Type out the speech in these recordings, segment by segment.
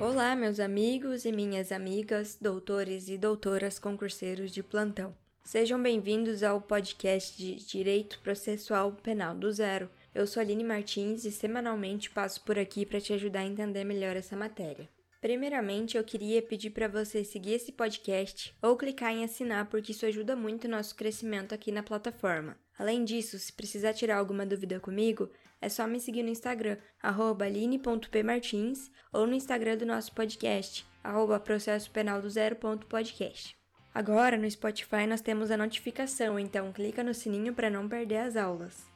Olá, meus amigos e minhas amigas, doutores e doutoras concurseiros de plantão. Sejam bem-vindos ao podcast de Direito Processual Penal do Zero. Eu sou Aline Martins e semanalmente passo por aqui para te ajudar a entender melhor essa matéria. Primeiramente, eu queria pedir para você seguir esse podcast ou clicar em assinar, porque isso ajuda muito o nosso crescimento aqui na plataforma. Além disso, se precisar tirar alguma dúvida comigo, é só me seguir no Instagram, aline.pmartins, ou no Instagram do nosso podcast, arroba processo penal do zero.podcast. Agora, no Spotify, nós temos a notificação, então clica no sininho para não perder as aulas.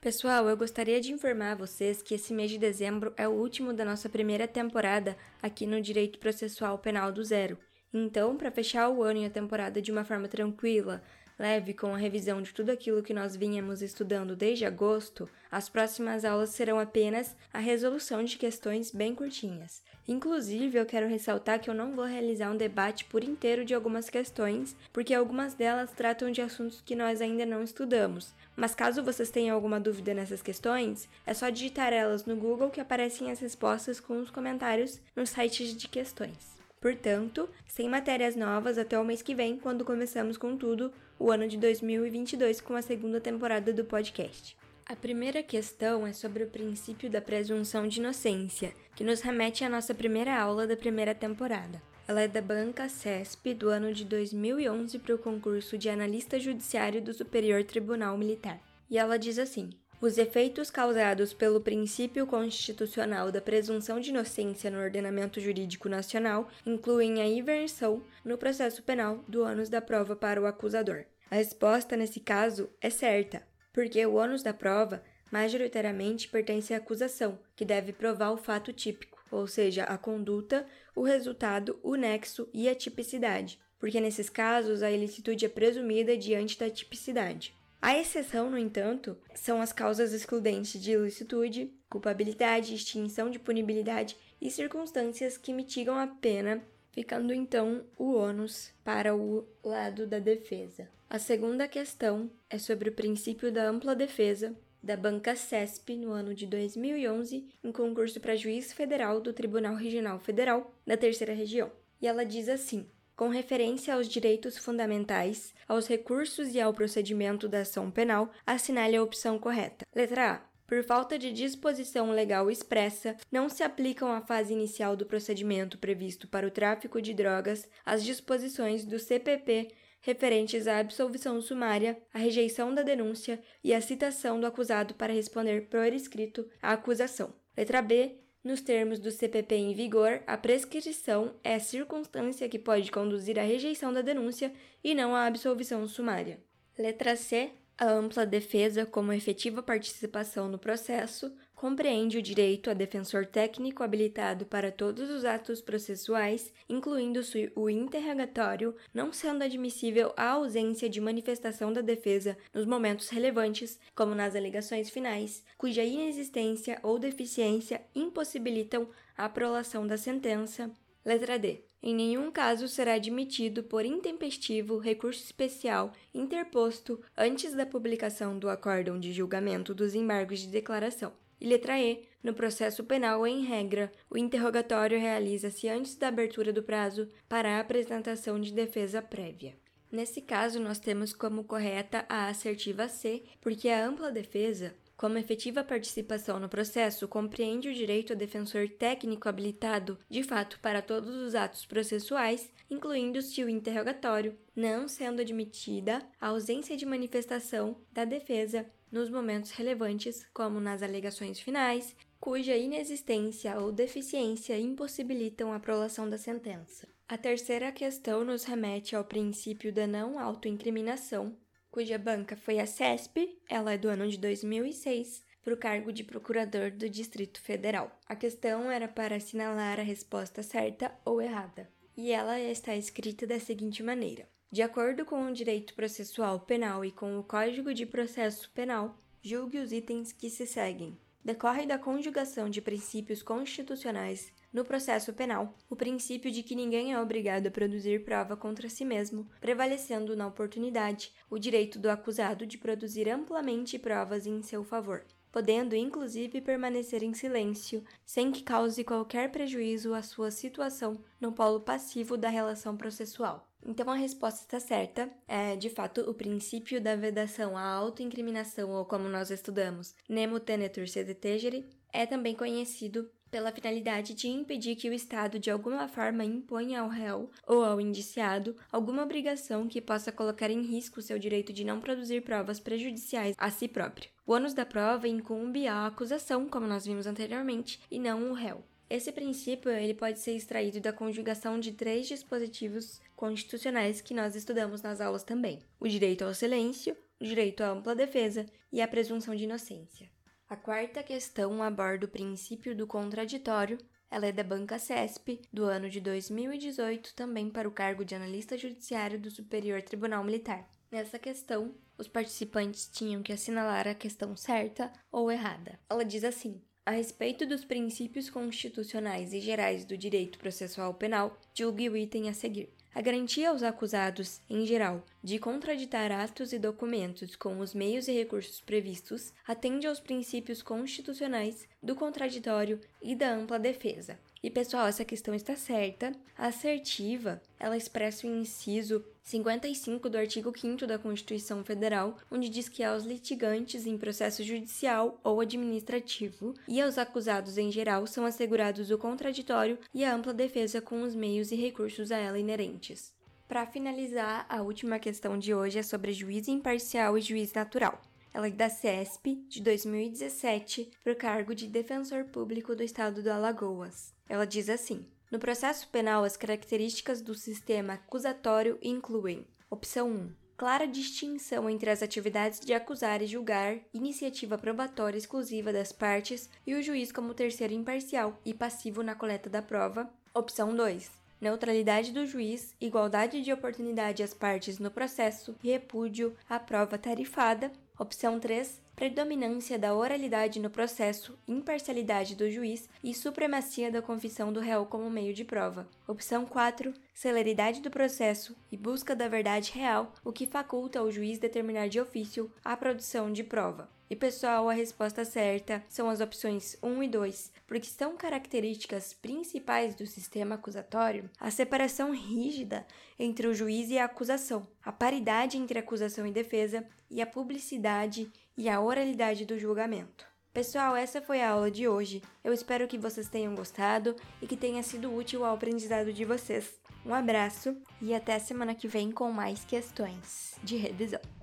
Pessoal, eu gostaria de informar vocês que esse mês de dezembro é o último da nossa primeira temporada aqui no Direito Processual Penal do Zero. Então, para fechar o ano e a temporada de uma forma tranquila, leve com a revisão de tudo aquilo que nós vínhamos estudando desde agosto, as próximas aulas serão apenas a resolução de questões bem curtinhas. Inclusive, eu quero ressaltar que eu não vou realizar um debate por inteiro de algumas questões, porque algumas delas tratam de assuntos que nós ainda não estudamos. Mas caso vocês tenham alguma dúvida nessas questões, é só digitar elas no Google que aparecem as respostas com os comentários nos sites de questões. Portanto, sem matérias novas até o mês que vem, quando começamos com tudo, o ano de 2022 com a segunda temporada do podcast. A primeira questão é sobre o princípio da presunção de inocência, que nos remete à nossa primeira aula da primeira temporada. Ela é da banca CESP do ano de 2011 para o concurso de analista judiciário do Superior Tribunal Militar. E ela diz assim: os efeitos causados pelo princípio constitucional da presunção de inocência no ordenamento jurídico nacional incluem a inversão no processo penal do ônus da prova para o acusador. A resposta nesse caso é certa, porque o ônus da prova majoritariamente pertence à acusação, que deve provar o fato típico, ou seja, a conduta, o resultado, o nexo e a tipicidade, porque nesses casos a ilicitude é presumida diante da tipicidade. A exceção, no entanto, são as causas excludentes de ilicitude, culpabilidade, extinção de punibilidade e circunstâncias que mitigam a pena ficando então o ônus para o lado da defesa. A segunda questão é sobre o princípio da ampla defesa da banca CESP no ano de 2011 em concurso para juiz federal do Tribunal Regional Federal da Terceira Região. E ela diz assim: com referência aos direitos fundamentais, aos recursos e ao procedimento da ação penal, assinale a opção correta. Letra A. Por falta de disposição legal expressa, não se aplicam à fase inicial do procedimento previsto para o tráfico de drogas as disposições do CPP referentes à absolvição sumária, à rejeição da denúncia e à citação do acusado para responder por escrito à acusação. Letra B. Nos termos do CPP em vigor, a prescrição é circunstância que pode conduzir à rejeição da denúncia e não à absolvição sumária. Letra C. A ampla defesa, como efetiva participação no processo, compreende o direito a defensor técnico habilitado para todos os atos processuais, incluindo o interrogatório, não sendo admissível a ausência de manifestação da defesa nos momentos relevantes, como nas alegações finais, cuja inexistência ou deficiência impossibilitam a prolação da sentença. Letra D. Em nenhum caso será admitido por intempestivo recurso especial interposto antes da publicação do acórdão de julgamento dos embargos de declaração. E letra E. No processo penal, em regra, o interrogatório realiza-se antes da abertura do prazo para a apresentação de defesa prévia. Nesse caso, nós temos como correta a assertiva C, porque a ampla defesa como efetiva participação no processo, compreende o direito a defensor técnico habilitado, de fato, para todos os atos processuais, incluindo-se o interrogatório, não sendo admitida a ausência de manifestação da defesa nos momentos relevantes, como nas alegações finais, cuja inexistência ou deficiência impossibilitam a prolação da sentença. A terceira questão nos remete ao princípio da não autoincriminação, cuja banca foi a CESP, ela é do ano de 2006, para o cargo de procurador do Distrito Federal. A questão era para assinalar a resposta certa ou errada, e ela está escrita da seguinte maneira: De acordo com o direito processual penal e com o Código de Processo Penal, julgue os itens que se seguem. Decorre da conjugação de princípios constitucionais no processo penal, o princípio de que ninguém é obrigado a produzir prova contra si mesmo, prevalecendo na oportunidade o direito do acusado de produzir amplamente provas em seu favor. podendo inclusive permanecer em silêncio, sem que cause qualquer prejuízo à sua situação no polo passivo da relação processual. Então a resposta está certa. É, de fato, o princípio da vedação à autoincriminação, ou como nós estudamos, nemo tenetur sed tegere, é também conhecido pela finalidade de impedir que o Estado de alguma forma imponha ao réu ou ao indiciado alguma obrigação que possa colocar em risco seu direito de não produzir provas prejudiciais a si próprio. O ônus da prova incumbe à acusação, como nós vimos anteriormente, e não o réu. Esse princípio ele pode ser extraído da conjugação de três dispositivos constitucionais que nós estudamos nas aulas também: o direito ao silêncio, o direito à ampla defesa e a presunção de inocência. A quarta questão aborda o princípio do contraditório. Ela é da Banca CESP, do ano de 2018, também para o cargo de analista judiciário do Superior Tribunal Militar. Nessa questão, os participantes tinham que assinalar a questão certa ou errada. Ela diz assim: a respeito dos princípios constitucionais e gerais do direito processual penal, julgue o item a seguir. A garantia aos acusados, em geral, de contraditar atos e documentos com os meios e recursos previstos atende aos princípios constitucionais do contraditório e da ampla defesa. E pessoal, essa questão está certa. A assertiva, ela expressa o inciso 55 do artigo 5 da Constituição Federal, onde diz que aos litigantes em processo judicial ou administrativo e aos acusados em geral são assegurados o contraditório e a ampla defesa com os meios e recursos a ela inerentes. Para finalizar, a última questão de hoje é sobre juiz imparcial e juiz natural. Ela é da CESP de 2017 para o cargo de Defensor Público do Estado do Alagoas. Ela diz assim: No processo penal, as características do sistema acusatório incluem: opção 1. Clara distinção entre as atividades de acusar e julgar, iniciativa probatória exclusiva das partes e o juiz como terceiro imparcial e passivo na coleta da prova. Opção 2 neutralidade do juiz, igualdade de oportunidade às partes no processo, repúdio à prova tarifada. Opção 3 predominância da oralidade no processo, imparcialidade do juiz e supremacia da confissão do réu como meio de prova. Opção 4. Celeridade do processo e busca da verdade real, o que faculta ao juiz determinar de ofício a produção de prova. E pessoal, a resposta certa são as opções 1 e 2, porque são características principais do sistema acusatório a separação rígida entre o juiz e a acusação, a paridade entre acusação e defesa e a publicidade e a oralidade do julgamento. Pessoal, essa foi a aula de hoje. Eu espero que vocês tenham gostado e que tenha sido útil ao aprendizado de vocês. Um abraço e até semana que vem com mais questões de revisão.